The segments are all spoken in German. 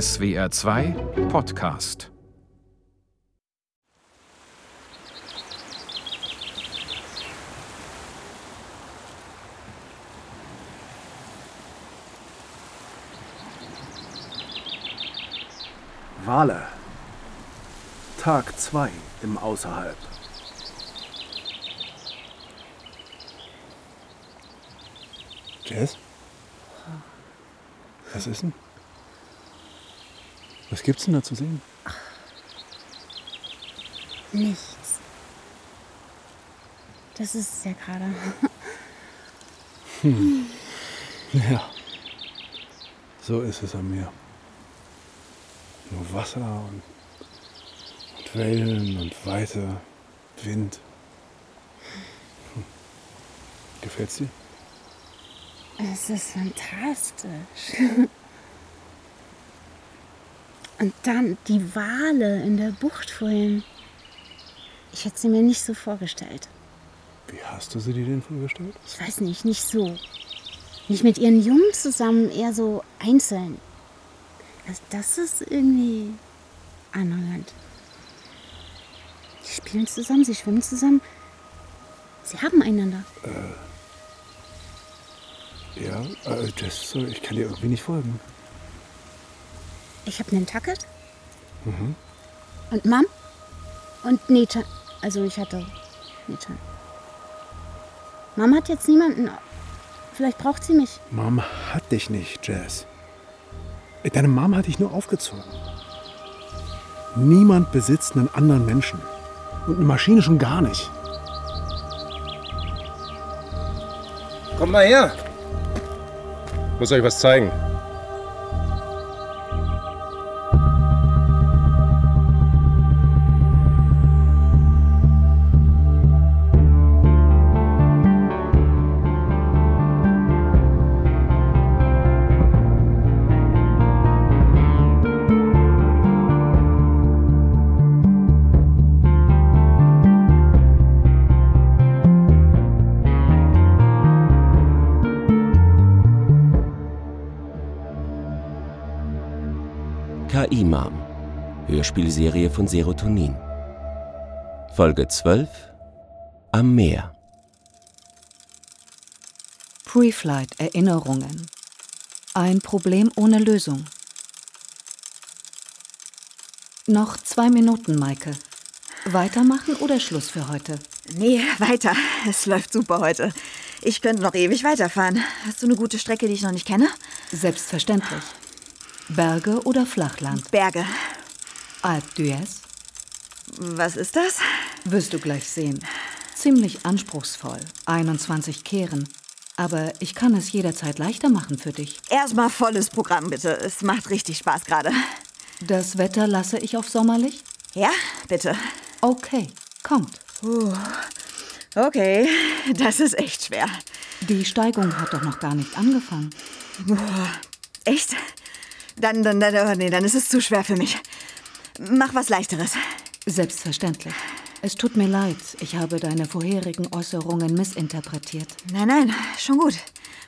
SWR 2 Podcast Wale. Tag 2 im Außerhalb. Jess? Was ist denn? Was gibt's denn da zu sehen? Nichts. Das ist es ja gerade. Ja. So ist es am Meer. Nur Wasser und, und Wellen und Weite, Wind. Hm. Gefällt's dir? Es ist fantastisch. Und dann die Wale in der Bucht vorhin. Ich hätte sie mir nicht so vorgestellt. Wie hast du sie dir denn vorgestellt? Ich weiß nicht, nicht so. Nicht mit ihren Jungen zusammen, eher so einzeln. Also das ist irgendwie anhörend. Die spielen zusammen, sie schwimmen zusammen. Sie haben einander. Ja, äh, sorry, ich kann dir irgendwie nicht folgen. Ich habe einen Tucket. Und Mom. Und Nita. Also ich hatte Nita. Mom hat jetzt niemanden. Vielleicht braucht sie mich. Mom hat dich nicht, Jess. Deine Mom hat dich nur aufgezogen. Niemand besitzt einen anderen Menschen. Und eine Maschine schon gar nicht. Kommt mal her. Muss euch was zeigen. Hörspielserie von Serotonin. Folge 12 Am Meer. Pre-Flight Erinnerungen. Ein Problem ohne Lösung. Noch zwei Minuten, Maike. Weitermachen oder Schluss für heute? Nee, weiter. Es läuft super heute. Ich könnte noch ewig weiterfahren. Hast du eine gute Strecke, die ich noch nicht kenne? Selbstverständlich. Berge oder Flachland? Berge. Alpe d'Huez? Was ist das? Wirst du gleich sehen. Ziemlich anspruchsvoll. 21 Kehren. Aber ich kann es jederzeit leichter machen für dich. Erstmal volles Programm, bitte. Es macht richtig Spaß gerade. Das Wetter lasse ich auf sommerlich? Ja, bitte. Okay, kommt. Okay, das ist echt schwer. Die Steigung hat doch noch gar nicht angefangen. Echt? Dann, dann, dann, oh nee, dann ist es zu schwer für mich. Mach was Leichteres. Selbstverständlich. Es tut mir leid, ich habe deine vorherigen Äußerungen missinterpretiert. Nein, nein, schon gut.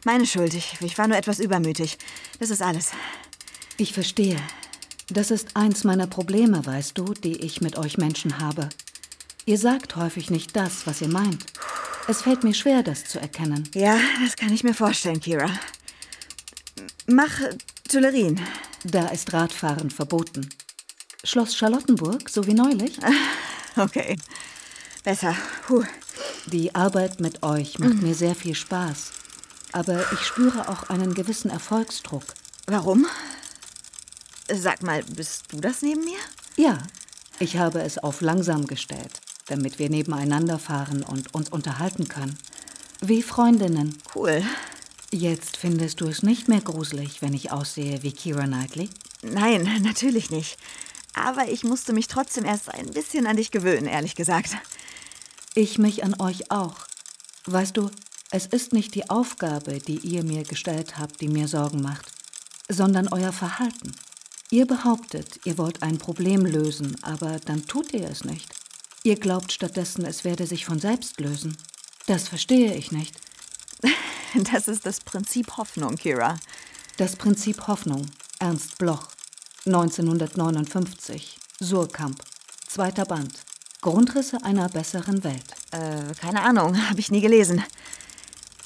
Meine Schuld. Ich, ich war nur etwas übermütig. Das ist alles. Ich verstehe. Das ist eins meiner Probleme, weißt du, die ich mit euch Menschen habe. Ihr sagt häufig nicht das, was ihr meint. Es fällt mir schwer, das zu erkennen. Ja, das kann ich mir vorstellen, Kira. Mach Tuilerien. Da ist Radfahren verboten. Schloss Charlottenburg, so wie neulich. Okay. Besser. Puh. Die Arbeit mit euch macht mir sehr viel Spaß. Aber ich spüre auch einen gewissen Erfolgsdruck. Warum? Sag mal, bist du das neben mir? Ja, ich habe es auf langsam gestellt, damit wir nebeneinander fahren und uns unterhalten können. Wie Freundinnen. Cool. Jetzt findest du es nicht mehr gruselig, wenn ich aussehe wie Kira Knightley? Nein, natürlich nicht. Aber ich musste mich trotzdem erst ein bisschen an dich gewöhnen, ehrlich gesagt. Ich mich an euch auch. Weißt du, es ist nicht die Aufgabe, die ihr mir gestellt habt, die mir Sorgen macht, sondern euer Verhalten. Ihr behauptet, ihr wollt ein Problem lösen, aber dann tut ihr es nicht. Ihr glaubt stattdessen, es werde sich von selbst lösen. Das verstehe ich nicht. Das ist das Prinzip Hoffnung, Kira. Das Prinzip Hoffnung, Ernst Bloch. 1959. Surkamp. Zweiter Band. Grundrisse einer besseren Welt. Äh, keine Ahnung, habe ich nie gelesen.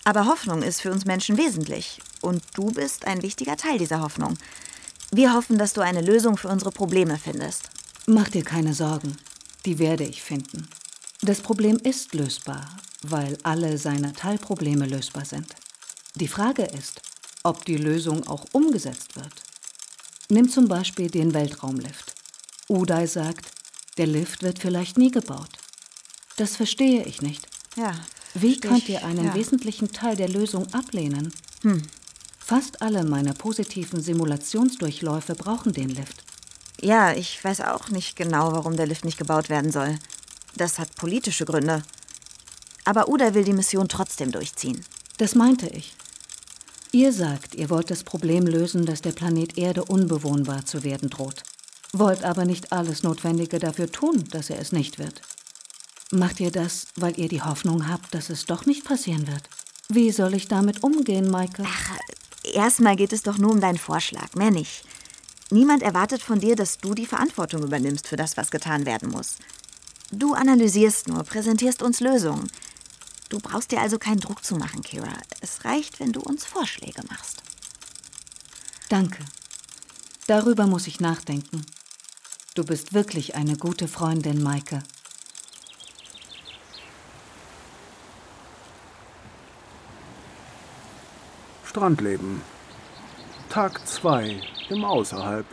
Aber Hoffnung ist für uns Menschen wesentlich. Und du bist ein wichtiger Teil dieser Hoffnung. Wir hoffen, dass du eine Lösung für unsere Probleme findest. Mach dir keine Sorgen. Die werde ich finden. Das Problem ist lösbar, weil alle seine Teilprobleme lösbar sind. Die Frage ist, ob die Lösung auch umgesetzt wird. Nimm zum Beispiel den Weltraumlift. Uday sagt, der Lift wird vielleicht nie gebaut. Das verstehe ich nicht. Ja. Wie könnt ihr einen ja. wesentlichen Teil der Lösung ablehnen? Hm. Fast alle meiner positiven Simulationsdurchläufe brauchen den Lift. Ja, ich weiß auch nicht genau, warum der Lift nicht gebaut werden soll. Das hat politische Gründe. Aber Uda will die Mission trotzdem durchziehen. Das meinte ich. Ihr sagt, ihr wollt das Problem lösen, dass der Planet Erde unbewohnbar zu werden droht. Wollt aber nicht alles Notwendige dafür tun, dass er es nicht wird. Macht ihr das, weil ihr die Hoffnung habt, dass es doch nicht passieren wird? Wie soll ich damit umgehen, Maike? Ach, erstmal geht es doch nur um deinen Vorschlag, mehr nicht. Niemand erwartet von dir, dass du die Verantwortung übernimmst für das, was getan werden muss. Du analysierst nur, präsentierst uns Lösungen. Du brauchst dir also keinen Druck zu machen, Kira. Es reicht, wenn du uns Vorschläge machst. Danke. Darüber muss ich nachdenken. Du bist wirklich eine gute Freundin, Maike. Strandleben. Tag 2 im Außerhalb.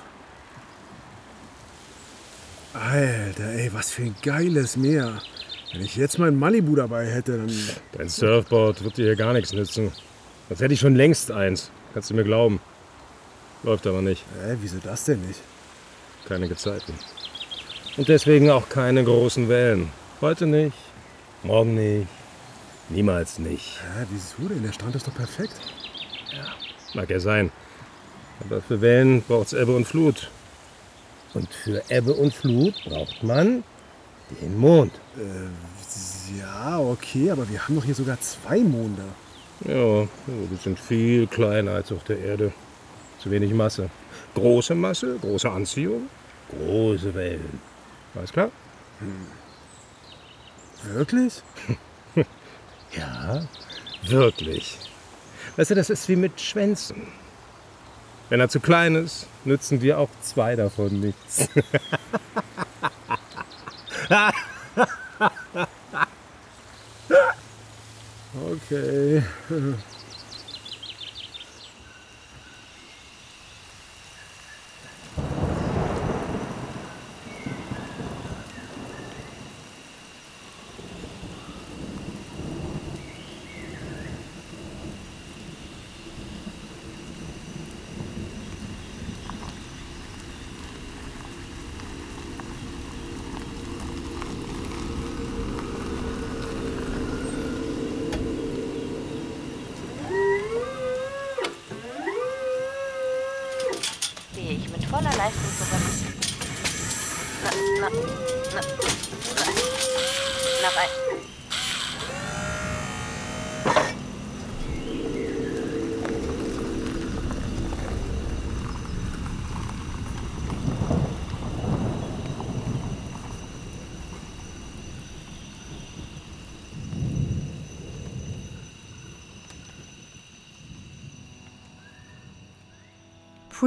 Alter, ey, was für ein geiles Meer. Wenn ich jetzt mein Malibu dabei hätte, dann. Dein Surfboard wird dir hier gar nichts nützen. Sonst hätte ich schon längst eins. Kannst du mir glauben. Läuft aber nicht. Hä, wieso das denn nicht? Keine Gezeiten. Und deswegen auch keine großen Wellen. Heute nicht. Morgen nicht. Niemals nicht. Hä, wieso denn? Der Strand ist doch perfekt. Mag ja sein. Aber für Wellen braucht's Ebbe und Flut. Und für Ebbe und Flut braucht man den Mond. Äh, ja, okay, aber wir haben doch hier sogar zwei Monde. Ja, die sind viel kleiner als auf der Erde. Zu wenig Masse. Große Masse, große Anziehung, große Wellen. Alles klar? Wirklich? Ja, wirklich. Weißt du, das ist wie mit Schwänzen. Wenn er zu klein ist, nützen dir auch zwei davon nichts. Okay. stehe ich mit voller Leistung zurück. Na, na, na, na, na rein.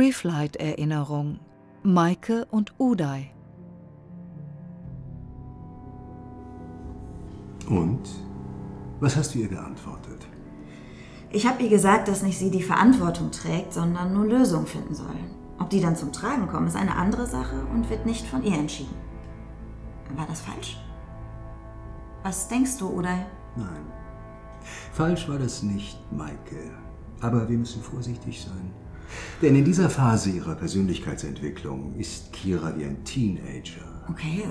Pre-Flight-Erinnerung. Maike und Uday. Und? Was hast du ihr geantwortet? Ich habe ihr gesagt, dass nicht sie die Verantwortung trägt, sondern nur Lösungen finden soll. Ob die dann zum Tragen kommen, ist eine andere Sache und wird nicht von ihr entschieden. War das falsch? Was denkst du, Uday? Nein. Falsch war das nicht, Maike. Aber wir müssen vorsichtig sein. Denn in dieser Phase ihrer Persönlichkeitsentwicklung ist Kira wie ein Teenager. Okay,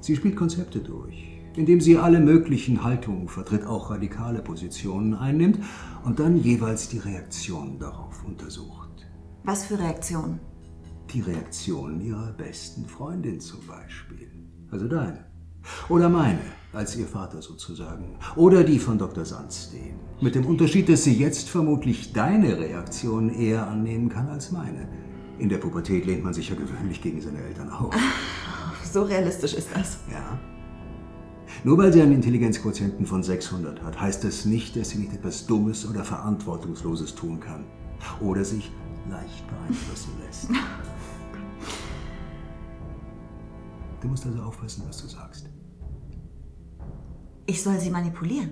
Sie spielt Konzepte durch, indem sie alle möglichen Haltungen vertritt, auch radikale Positionen einnimmt und dann jeweils die Reaktionen darauf untersucht. was für Reaktionen? Die Reaktionen ihrer besten Freundin zum Beispiel. Also deine. Oder meine, als ihr Vater sozusagen. Oder die von Dr. Sandstein. Mit dem Unterschied, dass sie jetzt vermutlich deine Reaktion eher annehmen kann als meine. In der Pubertät lehnt man sich ja gewöhnlich gegen seine Eltern auf. So realistisch ist das. Ja. Nur weil sie einen Intelligenzquotienten von 600 hat, heißt das nicht, dass sie nicht etwas Dummes oder Verantwortungsloses tun kann. Oder sich leicht beeinflussen lässt. Du musst also aufpassen, was du sagst. Ich soll sie manipulieren.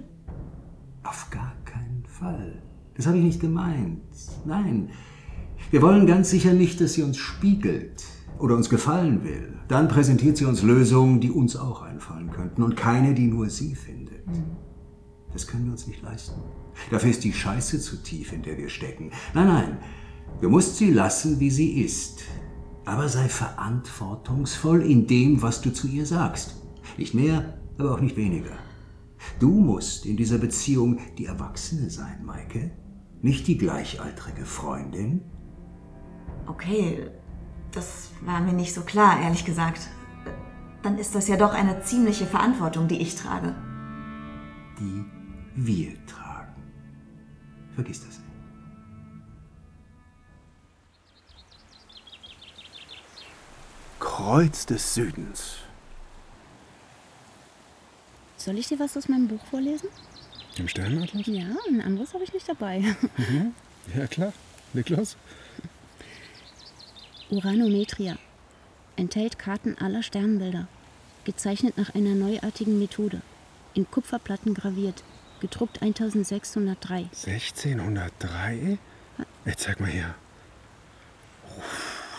Auf gar keinen Fall. Das habe ich nicht gemeint. Nein. Wir wollen ganz sicher nicht, dass sie uns spiegelt oder uns gefallen will. Dann präsentiert sie uns Lösungen, die uns auch einfallen könnten und keine, die nur sie findet. Das können wir uns nicht leisten. Dafür ist die Scheiße zu tief, in der wir stecken. Nein, nein. Du musst sie lassen, wie sie ist. Aber sei verantwortungsvoll in dem, was du zu ihr sagst. Nicht mehr, aber auch nicht weniger. Du musst in dieser Beziehung die Erwachsene sein, Maike. Nicht die gleichaltrige Freundin. Okay, das war mir nicht so klar, ehrlich gesagt. Dann ist das ja doch eine ziemliche Verantwortung, die ich trage. Die wir tragen. Vergiss das nicht. Kreuz des Südens. Soll ich dir was aus meinem Buch vorlesen? Im Sternatlas? Ja, ein anderes habe ich nicht dabei. Mhm. Ja, klar. Leg los. Uranometria. Enthält Karten aller Sternbilder. Gezeichnet nach einer neuartigen Methode. In Kupferplatten graviert. Gedruckt 1603. 1603? Ey, zeig mal her.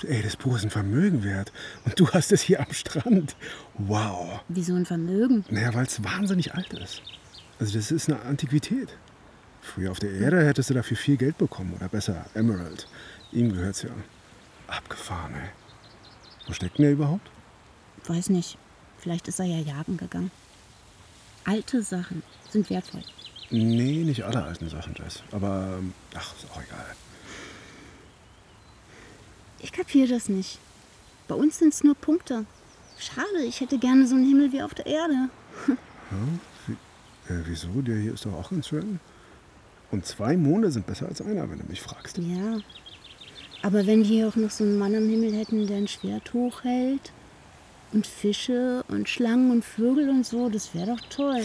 Ey, das Buch ist ein Vermögen wert. Und du hast es hier am Strand. Wow. Wieso ein Vermögen? Naja, weil es wahnsinnig alt ist. Also das ist eine Antiquität. Früher auf der Erde hättest du dafür viel Geld bekommen. Oder besser, Emerald. Ihm gehört's ja. Abgefahren, ey. Wo steckt denn er überhaupt? Weiß nicht. Vielleicht ist er ja jagen gegangen. Alte Sachen sind wertvoll. Nee, nicht alle alten Sachen, Jess. Aber, ähm, ach, ist auch egal. Ich kapiere das nicht. Bei uns sind es nur Punkte. Schade, ich hätte gerne so einen Himmel wie auf der Erde. Ja, wie, äh, wieso? Der hier ist doch auch ganz schön. Und zwei Monde sind besser als einer, wenn du mich fragst. Ja. Aber wenn wir hier auch noch so einen Mann am Himmel hätten, der ein Schwert hochhält und Fische und Schlangen und Vögel und so, das wäre doch toll.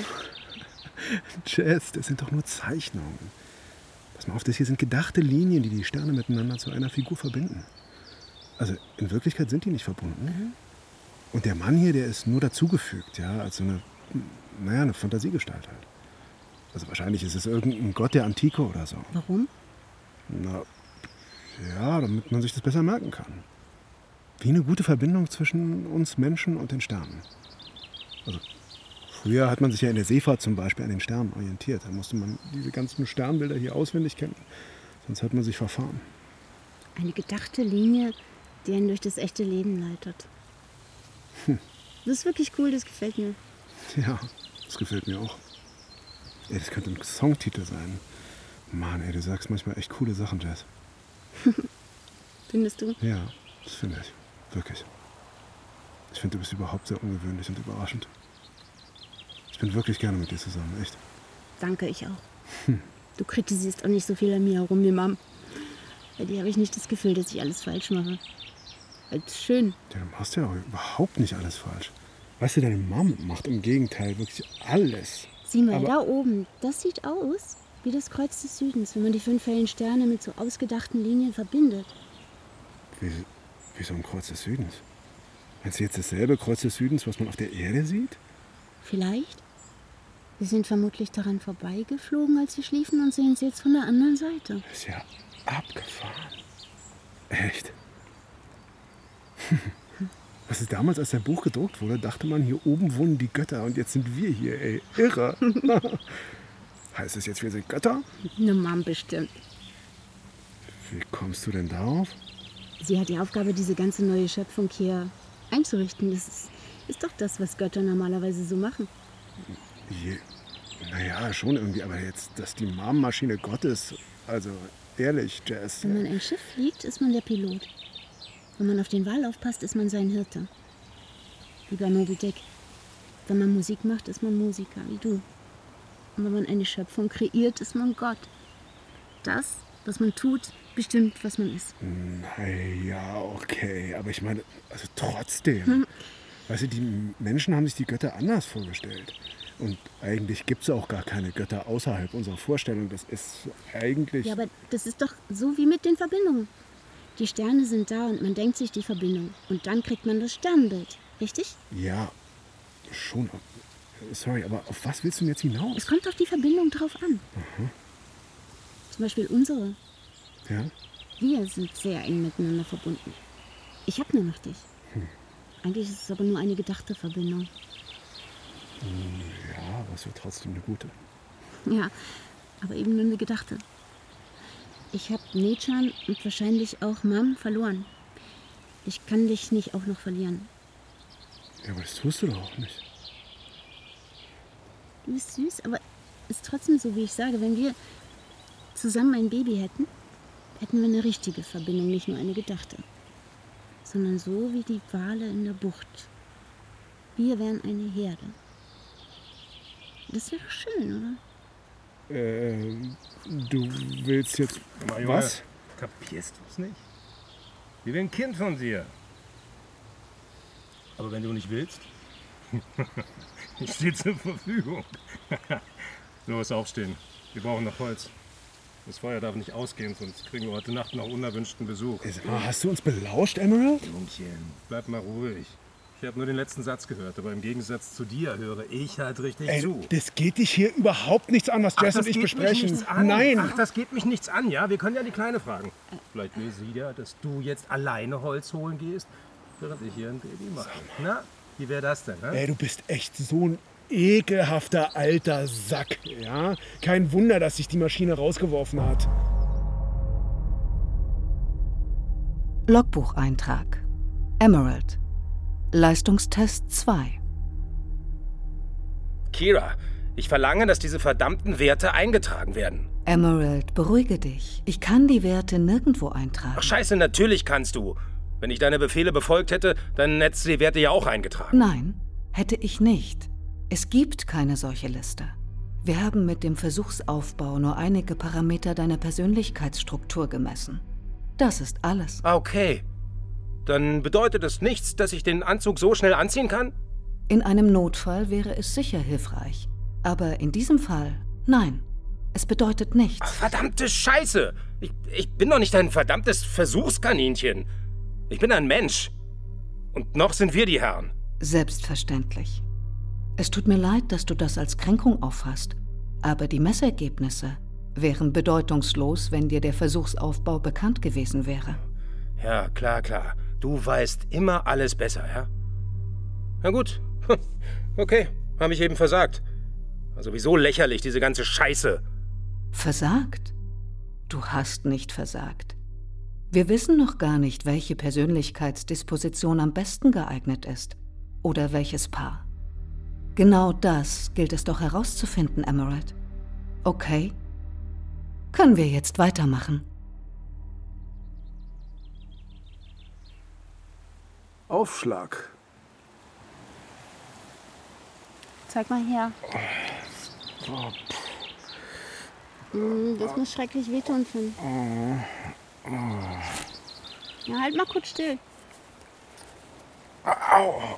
Jess, das sind doch nur Zeichnungen. Pass mal auf, das hier sind gedachte Linien, die die Sterne miteinander zu einer Figur verbinden. Also in Wirklichkeit sind die nicht verbunden. Und der Mann hier, der ist nur dazugefügt, ja, als so eine, naja, eine Fantasiegestalt halt. Also wahrscheinlich ist es irgendein Gott der Antike oder so. Warum? Na, ja, damit man sich das besser merken kann. Wie eine gute Verbindung zwischen uns Menschen und den Sternen. Also früher hat man sich ja in der Seefahrt zum Beispiel an den Sternen orientiert. Da musste man diese ganzen Sternbilder hier auswendig kennen. Sonst hat man sich verfahren. Eine gedachte Linie, die einen durch das echte Leben leitet. Hm. Das ist wirklich cool, das gefällt mir. Ja, das gefällt mir auch. Ey, das könnte ein Songtitel sein. Mann, ey, du sagst manchmal echt coole Sachen, Jess. Findest du? Ja, das finde ich. Wirklich. Ich finde, du bist überhaupt sehr ungewöhnlich und überraschend. Ich bin wirklich gerne mit dir zusammen, echt. Danke, ich auch. Hm. Du kritisierst auch nicht so viel an mir herum wie Mom. Bei dir habe ich nicht das Gefühl, dass ich alles falsch mache. Als schön. Ja, du machst ja auch überhaupt nicht alles falsch. Weißt du, deine Mom macht im Gegenteil wirklich alles. Sieh mal, Aber- da oben, das sieht aus wie das Kreuz des Südens, wenn man die fünf hellen Sterne mit so ausgedachten Linien verbindet. Wie, wie so ein Kreuz des Südens. Meinst du jetzt dasselbe Kreuz des Südens, was man auf der Erde sieht? Vielleicht? Wir sind vermutlich daran vorbeigeflogen, als wir schliefen und sehen es jetzt von der anderen Seite. Das ist ja abgefahren. Echt? Was ist damals, als dein Buch gedruckt wurde, dachte man, hier oben wohnen die Götter und jetzt sind wir hier, ey. Irre. heißt es jetzt, wir sind Götter? Eine Mom bestimmt. Wie kommst du denn darauf? Sie hat die Aufgabe, diese ganze neue Schöpfung hier einzurichten. Das ist, ist doch das, was Götter normalerweise so machen. Je, naja, schon irgendwie, aber jetzt, dass die Marmmaschine Gott ist, also ehrlich, Jess. Wenn man ein Schiff fliegt, ist man der Pilot. Wenn man auf den Wal aufpasst, ist man sein Hirte. Wie bei Moby Dick. Wenn man Musik macht, ist man Musiker, wie du. Und wenn man eine Schöpfung kreiert, ist man Gott. Das, was man tut, bestimmt, was man ist. Naja, okay. Aber ich meine, also trotzdem. Hm. Weißt du, die Menschen haben sich die Götter anders vorgestellt. Und eigentlich gibt es auch gar keine Götter außerhalb unserer Vorstellung. Das ist eigentlich. Ja, aber das ist doch so wie mit den Verbindungen. Die Sterne sind da und man denkt sich die Verbindung. Und dann kriegt man das Sternbild. Richtig? Ja, schon. Sorry, aber auf was willst du denn jetzt hinaus? Es kommt auf die Verbindung drauf an. Aha. Zum Beispiel unsere. Ja? Wir sind sehr eng miteinander verbunden. Ich habe nur noch dich. Hm. Eigentlich ist es aber nur eine gedachte Verbindung. Ja, aber es wird trotzdem eine gute. Ja, aber eben nur eine gedachte. Ich habe Nechan und wahrscheinlich auch Mam verloren. Ich kann dich nicht auch noch verlieren. Ja, aber das tust du doch auch nicht. Du bist süß, aber ist trotzdem so, wie ich sage. Wenn wir zusammen ein Baby hätten, hätten wir eine richtige Verbindung, nicht nur eine gedachte. Sondern so wie die Wale in der Bucht. Wir wären eine Herde. Das wäre schön, oder? Ähm, du willst jetzt. Junge, was? Kapierst du es nicht? Wir will ein Kind von dir. Aber wenn du nicht willst, ich stehe zur Verfügung. Los, aufstehen. Wir brauchen noch Holz. Das Feuer darf nicht ausgehen, sonst kriegen wir heute Nacht noch unerwünschten Besuch. Hast du uns belauscht, Emerald? Jungchen, bleib mal ruhig. Ich habe nur den letzten Satz gehört, aber im Gegensatz zu dir höre ich halt richtig Ey, zu. das geht dich hier überhaupt nichts an, was Jess und ich geht besprechen. Mich nichts an. Nein. Ach, das geht mich nichts an, ja? Wir können ja die Kleine fragen. Vielleicht will sie ja, dass du jetzt alleine Holz holen gehst, während ich hier ein Baby mache. Na, wie wäre das denn? Ne? Ey, du bist echt so ein ekelhafter alter Sack, ja? Kein Wunder, dass sich die Maschine rausgeworfen hat. Logbucheintrag. Emerald. Leistungstest 2. Kira, ich verlange, dass diese verdammten Werte eingetragen werden. Emerald, beruhige dich. Ich kann die Werte nirgendwo eintragen. Ach scheiße, natürlich kannst du. Wenn ich deine Befehle befolgt hätte, dann hättest du die Werte ja auch eingetragen. Nein, hätte ich nicht. Es gibt keine solche Liste. Wir haben mit dem Versuchsaufbau nur einige Parameter deiner Persönlichkeitsstruktur gemessen. Das ist alles. Okay. Dann bedeutet es nichts, dass ich den Anzug so schnell anziehen kann? In einem Notfall wäre es sicher hilfreich. Aber in diesem Fall, nein. Es bedeutet nichts. Ach, verdammte Scheiße! Ich, ich bin doch nicht ein verdammtes Versuchskaninchen. Ich bin ein Mensch. Und noch sind wir die Herren. Selbstverständlich. Es tut mir leid, dass du das als Kränkung auffasst, aber die Messergebnisse wären bedeutungslos, wenn dir der Versuchsaufbau bekannt gewesen wäre. Ja, klar, klar. Du weißt immer alles besser, ja? Na gut. Okay, habe ich eben versagt. War sowieso lächerlich, diese ganze Scheiße. Versagt? Du hast nicht versagt. Wir wissen noch gar nicht, welche Persönlichkeitsdisposition am besten geeignet ist oder welches Paar. Genau das gilt es doch herauszufinden, Emerald. Okay? Können wir jetzt weitermachen? Aufschlag. Zeig mal her. Hm, Das muss schrecklich wehtun, Finn. Ja, halt mal kurz still.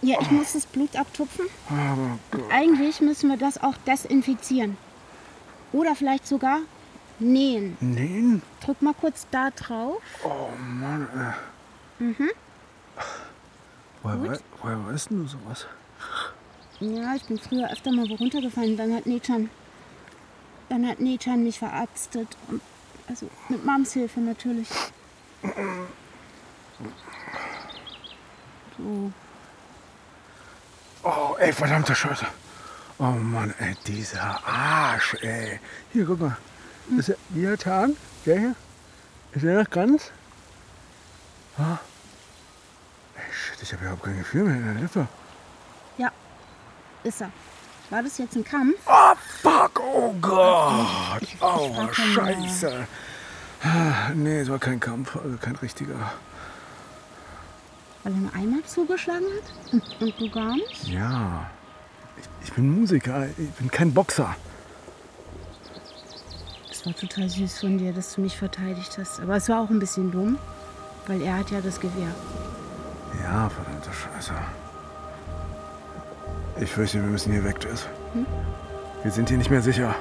Ja, ich muss das Blut abtupfen. Und eigentlich müssen wir das auch desinfizieren. Oder vielleicht sogar nähen. Nähen? Drück mal kurz da drauf. Oh Mann, ey. Mhm. Woher, wei woher weißt denn du sowas? Ja, ich bin früher öfter mal wo runtergefallen. Dann hat Nechan, dann hat Nechan mich verarztet. Also mit Mams Hilfe natürlich. So. Oh, ey, verdammte Scheiße. Oh Mann, ey, dieser Arsch, ey. Hier, guck mal. Ist der, dieser Zahn, der hier? Ist der noch ganz? Ah. Ich habe überhaupt kein Gefühl mehr in der Lippe. Ja, ist er. War das jetzt ein Kampf? Oh, fuck, oh Gott. Ich- ich Oh, schon mal. Scheiße. Ah, Nee, es war kein Kampf, also kein richtiger. Weil er nur einmal zugeschlagen hat? Und, und du gar nicht? Ja. Ich, ich bin Musiker, ich bin kein Boxer. Das war total süß von dir, dass du mich verteidigt hast. Aber es war auch ein bisschen dumm, weil er hat ja das Gewehr. Ja, verdammte Scheiße. Ich fürchte, wir müssen hier weg, Jess. Hm? Wir sind hier nicht mehr sicher.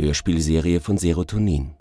Hörspielserie von Serotonin.